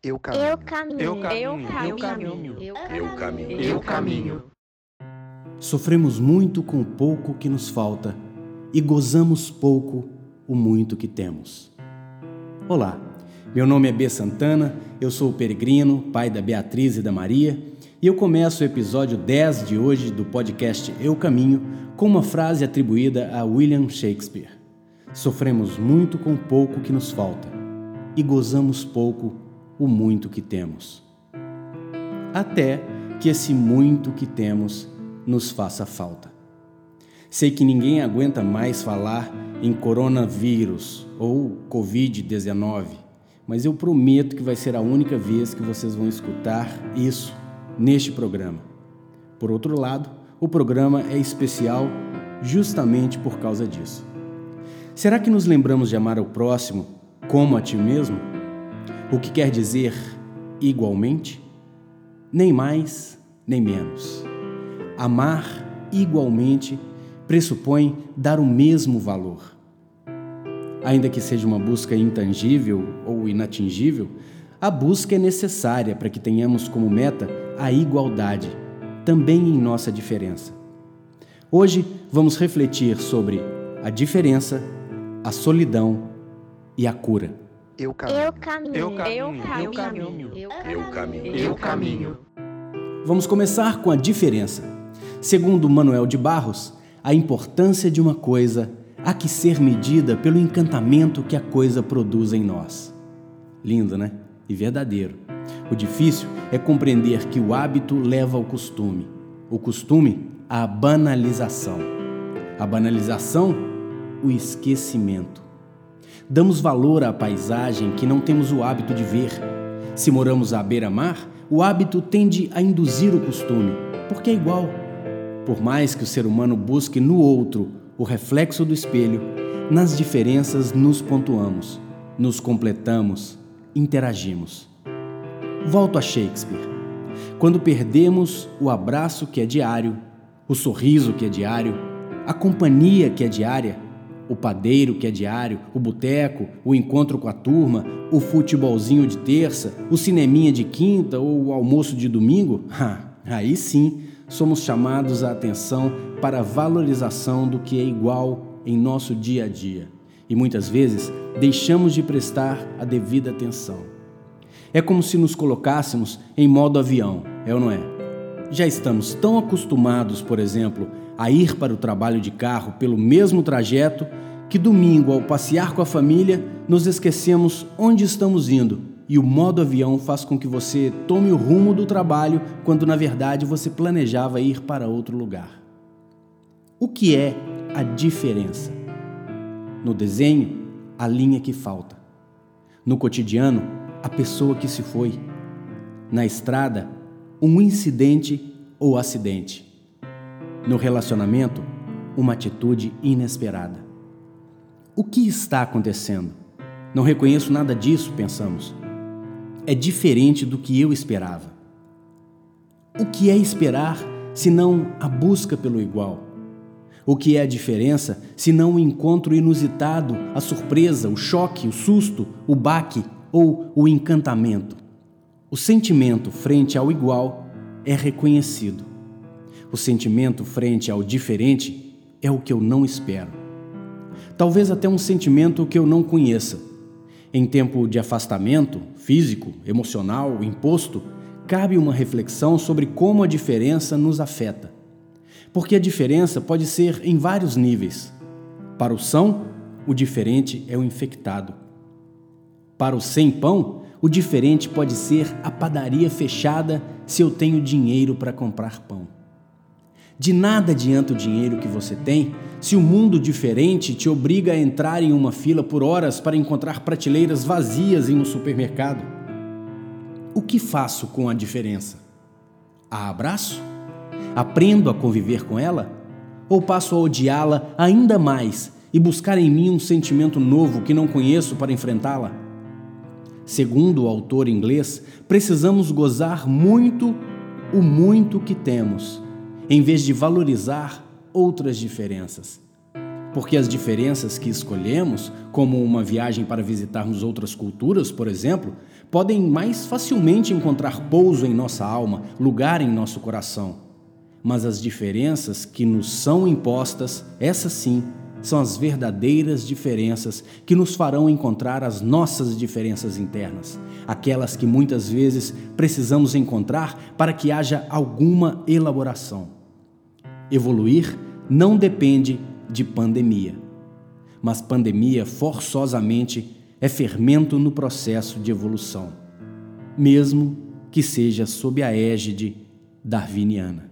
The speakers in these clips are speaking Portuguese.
Eu caminho. Eu caminho. Eu caminho. Eu caminho. Eu caminho. Eu caminho. Sofremos muito com o pouco que nos falta e gozamos pouco o muito que temos. Olá, meu nome é B. Santana, eu sou o peregrino, pai da Beatriz e da Maria, e eu começo o episódio 10 de hoje do podcast Eu Caminho com uma frase atribuída a William Shakespeare. Sofremos muito com o pouco que nos falta e gozamos pouco o muito que temos. Até que esse muito que temos nos faça falta. Sei que ninguém aguenta mais falar em coronavírus ou Covid-19, mas eu prometo que vai ser a única vez que vocês vão escutar isso neste programa. Por outro lado, o programa é especial justamente por causa disso. Será que nos lembramos de amar o próximo como a ti mesmo? O que quer dizer igualmente? Nem mais, nem menos. Amar igualmente pressupõe dar o mesmo valor. Ainda que seja uma busca intangível ou inatingível, a busca é necessária para que tenhamos como meta a igualdade, também em nossa diferença. Hoje vamos refletir sobre a diferença, a solidão e a cura. Eu caminho. Eu caminho. Eu caminho. Eu caminho. Eu caminho. Eu caminho. Vamos começar com a diferença. Segundo Manuel de Barros, a importância de uma coisa há que ser medida pelo encantamento que a coisa produz em nós. Lindo, né? E verdadeiro. O difícil é compreender que o hábito leva ao costume, o costume à banalização, a banalização, o esquecimento. Damos valor à paisagem que não temos o hábito de ver. Se moramos à beira-mar, o hábito tende a induzir o costume, porque é igual. Por mais que o ser humano busque no outro o reflexo do espelho, nas diferenças nos pontuamos, nos completamos, interagimos. Volto a Shakespeare. Quando perdemos o abraço que é diário, o sorriso que é diário, a companhia que é diária, o padeiro que é diário, o boteco, o encontro com a turma, o futebolzinho de terça, o cineminha de quinta ou o almoço de domingo, ah, aí sim somos chamados a atenção para a valorização do que é igual em nosso dia a dia. E muitas vezes deixamos de prestar a devida atenção. É como se nos colocássemos em modo avião, é ou não é? Já estamos tão acostumados, por exemplo, a ir para o trabalho de carro pelo mesmo trajeto que domingo, ao passear com a família, nos esquecemos onde estamos indo e o modo avião faz com que você tome o rumo do trabalho quando na verdade você planejava ir para outro lugar. O que é a diferença? No desenho, a linha que falta. No cotidiano, a pessoa que se foi. Na estrada, um incidente ou acidente. No relacionamento, uma atitude inesperada. O que está acontecendo? Não reconheço nada disso, pensamos. É diferente do que eu esperava. O que é esperar se não a busca pelo igual? O que é a diferença se não o encontro inusitado, a surpresa, o choque, o susto, o baque ou o encantamento? O sentimento frente ao igual é reconhecido. O sentimento frente ao diferente é o que eu não espero. Talvez até um sentimento que eu não conheça. Em tempo de afastamento físico, emocional, imposto, cabe uma reflexão sobre como a diferença nos afeta. Porque a diferença pode ser em vários níveis. Para o são, o diferente é o infectado. Para o sem pão, o diferente pode ser a padaria fechada se eu tenho dinheiro para comprar pão. De nada adianta o dinheiro que você tem se o mundo diferente te obriga a entrar em uma fila por horas para encontrar prateleiras vazias em um supermercado. O que faço com a diferença? A abraço? Aprendo a conviver com ela? Ou passo a odiá-la ainda mais e buscar em mim um sentimento novo que não conheço para enfrentá-la? Segundo o autor inglês, precisamos gozar muito o muito que temos em vez de valorizar outras diferenças. Porque as diferenças que escolhemos, como uma viagem para visitarmos outras culturas, por exemplo, podem mais facilmente encontrar pouso em nossa alma, lugar em nosso coração. Mas as diferenças que nos são impostas, essas sim, são as verdadeiras diferenças que nos farão encontrar as nossas diferenças internas, aquelas que muitas vezes precisamos encontrar para que haja alguma elaboração. Evoluir não depende de pandemia, mas pandemia forçosamente é fermento no processo de evolução, mesmo que seja sob a égide darwiniana.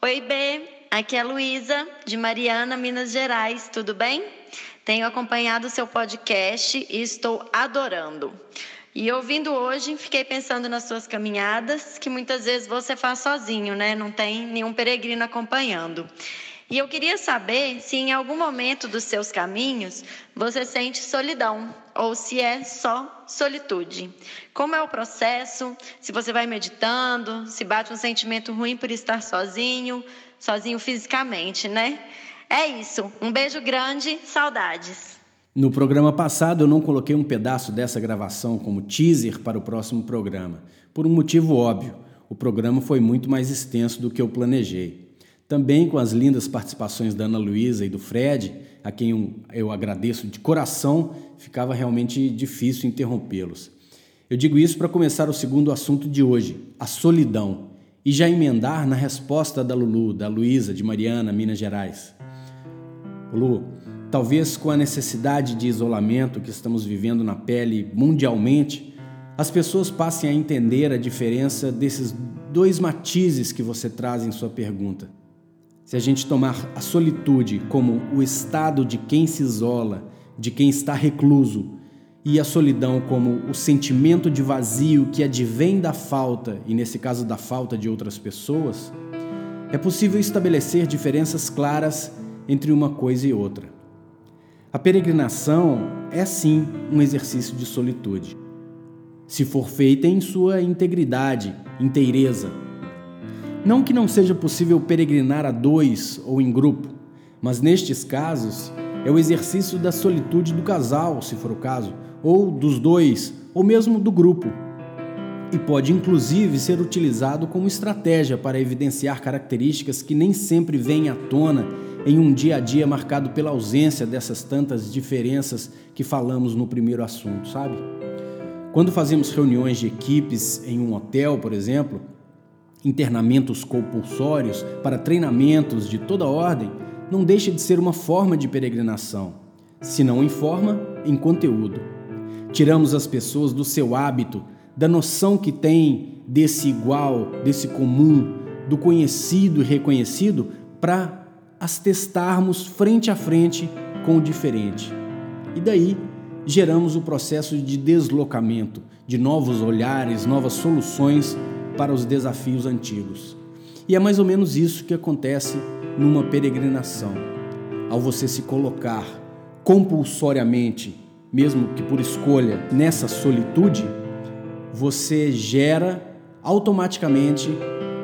Oi, B, aqui é a Luísa, de Mariana, Minas Gerais, tudo bem? Tenho acompanhado o seu podcast e estou adorando. E ouvindo hoje, fiquei pensando nas suas caminhadas, que muitas vezes você faz sozinho, né? Não tem nenhum peregrino acompanhando. E eu queria saber se em algum momento dos seus caminhos você sente solidão ou se é só solitude. Como é o processo? Se você vai meditando, se bate um sentimento ruim por estar sozinho, sozinho fisicamente, né? É isso. Um beijo grande, saudades. No programa passado eu não coloquei um pedaço dessa gravação como teaser para o próximo programa, por um motivo óbvio. O programa foi muito mais extenso do que eu planejei. Também com as lindas participações da Ana Luísa e do Fred, a quem eu agradeço de coração, ficava realmente difícil interrompê-los. Eu digo isso para começar o segundo assunto de hoje, a solidão, e já emendar na resposta da Lulu, da Luísa, de Mariana, Minas Gerais. Lu, talvez com a necessidade de isolamento que estamos vivendo na pele mundialmente, as pessoas passem a entender a diferença desses dois matizes que você traz em sua pergunta se a gente tomar a solitude como o estado de quem se isola, de quem está recluso, e a solidão como o sentimento de vazio que advém da falta, e nesse caso da falta de outras pessoas, é possível estabelecer diferenças claras entre uma coisa e outra. A peregrinação é sim um exercício de solitude, se for feita em sua integridade, inteireza, não que não seja possível peregrinar a dois ou em grupo, mas nestes casos é o exercício da solitude do casal, se for o caso, ou dos dois, ou mesmo do grupo. E pode inclusive ser utilizado como estratégia para evidenciar características que nem sempre vêm à tona em um dia a dia marcado pela ausência dessas tantas diferenças que falamos no primeiro assunto, sabe? Quando fazemos reuniões de equipes em um hotel, por exemplo, internamentos compulsórios para treinamentos de toda ordem, não deixa de ser uma forma de peregrinação, se não em forma, em conteúdo. Tiramos as pessoas do seu hábito, da noção que têm desse igual, desse comum, do conhecido e reconhecido, para as testarmos frente a frente com o diferente. E daí geramos o processo de deslocamento, de novos olhares, novas soluções para os desafios antigos. E é mais ou menos isso que acontece numa peregrinação. Ao você se colocar compulsoriamente, mesmo que por escolha, nessa solitude, você gera automaticamente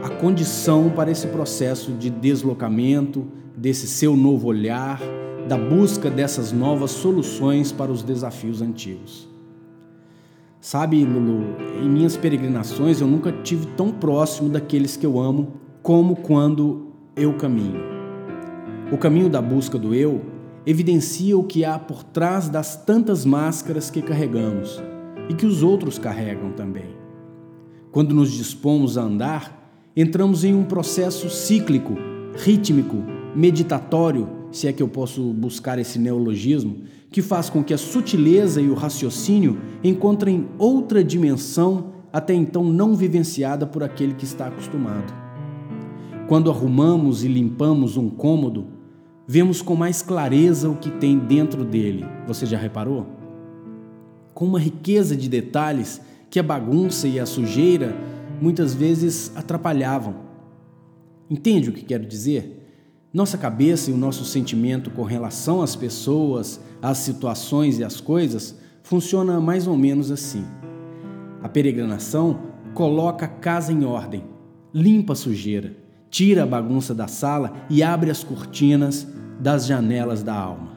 a condição para esse processo de deslocamento, desse seu novo olhar, da busca dessas novas soluções para os desafios antigos. Sabe, Lulu, em minhas peregrinações eu nunca tive tão próximo daqueles que eu amo como quando eu caminho. O caminho da busca do eu evidencia o que há por trás das tantas máscaras que carregamos e que os outros carregam também. Quando nos dispomos a andar, entramos em um processo cíclico, rítmico, meditatório, se é que eu posso buscar esse neologismo, que faz com que a sutileza e o raciocínio encontrem outra dimensão até então não vivenciada por aquele que está acostumado. Quando arrumamos e limpamos um cômodo, vemos com mais clareza o que tem dentro dele. Você já reparou? Com uma riqueza de detalhes que a bagunça e a sujeira muitas vezes atrapalhavam. Entende o que quero dizer? Nossa cabeça e o nosso sentimento com relação às pessoas, às situações e às coisas funciona mais ou menos assim. A peregrinação coloca a casa em ordem, limpa a sujeira, tira a bagunça da sala e abre as cortinas das janelas da alma.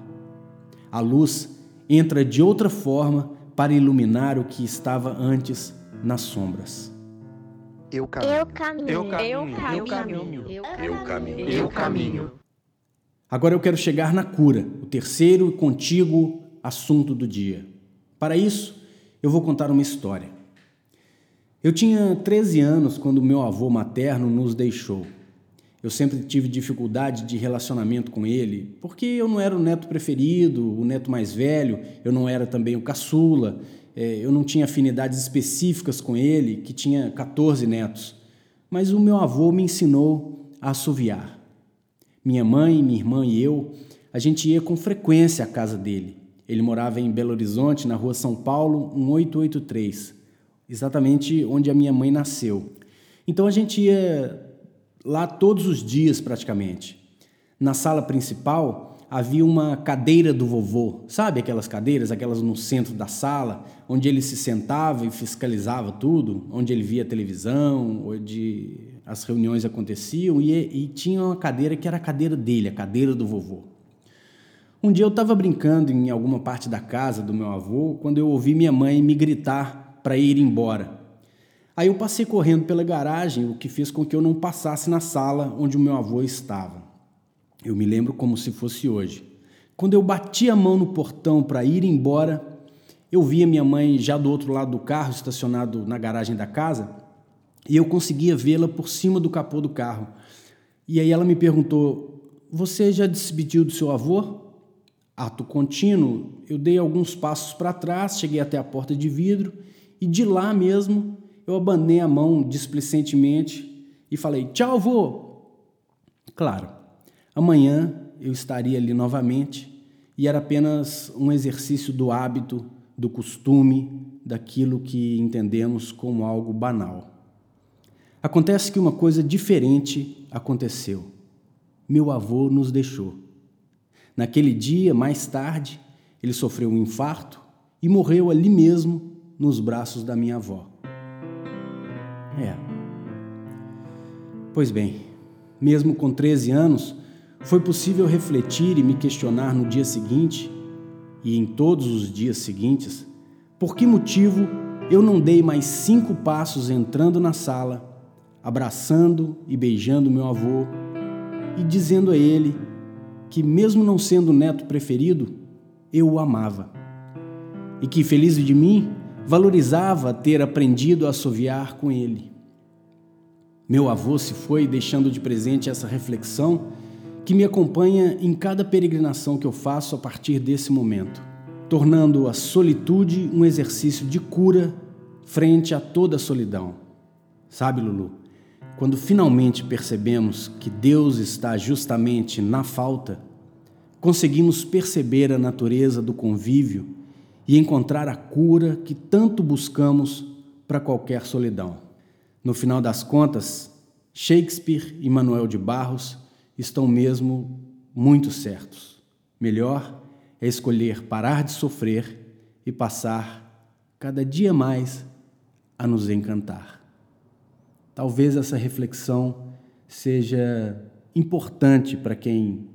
A luz entra de outra forma para iluminar o que estava antes nas sombras. Eu caminho. Eu caminho. Eu caminho. Eu caminho. Eu caminho. Eu caminho. Agora eu quero chegar na cura, o terceiro e contigo assunto do dia. Para isso, eu vou contar uma história. Eu tinha 13 anos quando meu avô materno nos deixou. Eu sempre tive dificuldade de relacionamento com ele, porque eu não era o neto preferido, o neto mais velho, eu não era também o caçula, é, eu não tinha afinidades específicas com ele, que tinha 14 netos. Mas o meu avô me ensinou a assoviar. Minha mãe, minha irmã e eu, a gente ia com frequência à casa dele. Ele morava em Belo Horizonte, na rua São Paulo, 1883, exatamente onde a minha mãe nasceu. Então a gente ia lá todos os dias praticamente. Na sala principal havia uma cadeira do vovô, sabe aquelas cadeiras, aquelas no centro da sala, onde ele se sentava e fiscalizava tudo, onde ele via televisão, onde as reuniões aconteciam, e, e tinha uma cadeira que era a cadeira dele, a cadeira do vovô. Um dia eu estava brincando em alguma parte da casa do meu avô quando eu ouvi minha mãe me gritar para ir embora. Aí eu passei correndo pela garagem, o que fez com que eu não passasse na sala onde o meu avô estava. Eu me lembro como se fosse hoje. Quando eu bati a mão no portão para ir embora, eu vi a minha mãe já do outro lado do carro, estacionado na garagem da casa, e eu conseguia vê-la por cima do capô do carro. E aí ela me perguntou: Você já despediu do seu avô? Ato contínuo, eu dei alguns passos para trás, cheguei até a porta de vidro e de lá mesmo eu abanei a mão displicentemente e falei: Tchau, avô! Claro, amanhã eu estaria ali novamente e era apenas um exercício do hábito, do costume, daquilo que entendemos como algo banal. Acontece que uma coisa diferente aconteceu. Meu avô nos deixou. Naquele dia, mais tarde, ele sofreu um infarto e morreu ali mesmo, nos braços da minha avó. É. Pois bem, mesmo com 13 anos, foi possível refletir e me questionar no dia seguinte e em todos os dias seguintes por que motivo eu não dei mais cinco passos entrando na sala, abraçando e beijando meu avô e dizendo a ele que, mesmo não sendo o neto preferido, eu o amava. E que, feliz de mim, valorizava ter aprendido a assoviar com ele. Meu avô se foi deixando de presente essa reflexão que me acompanha em cada peregrinação que eu faço a partir desse momento, tornando a solitude um exercício de cura frente a toda a solidão. Sabe, Lulu, quando finalmente percebemos que Deus está justamente na falta, conseguimos perceber a natureza do convívio e encontrar a cura que tanto buscamos para qualquer solidão. No final das contas, Shakespeare e Manuel de Barros estão mesmo muito certos. Melhor é escolher parar de sofrer e passar cada dia mais a nos encantar. Talvez essa reflexão seja importante para quem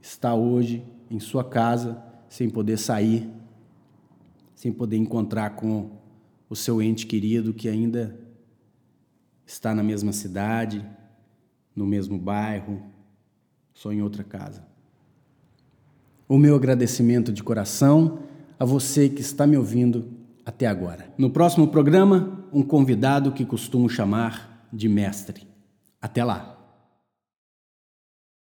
está hoje em sua casa sem poder sair sem poder encontrar com o seu ente querido que ainda está na mesma cidade, no mesmo bairro, só em outra casa. O meu agradecimento de coração a você que está me ouvindo até agora. No próximo programa, um convidado que costumo chamar de mestre. Até lá!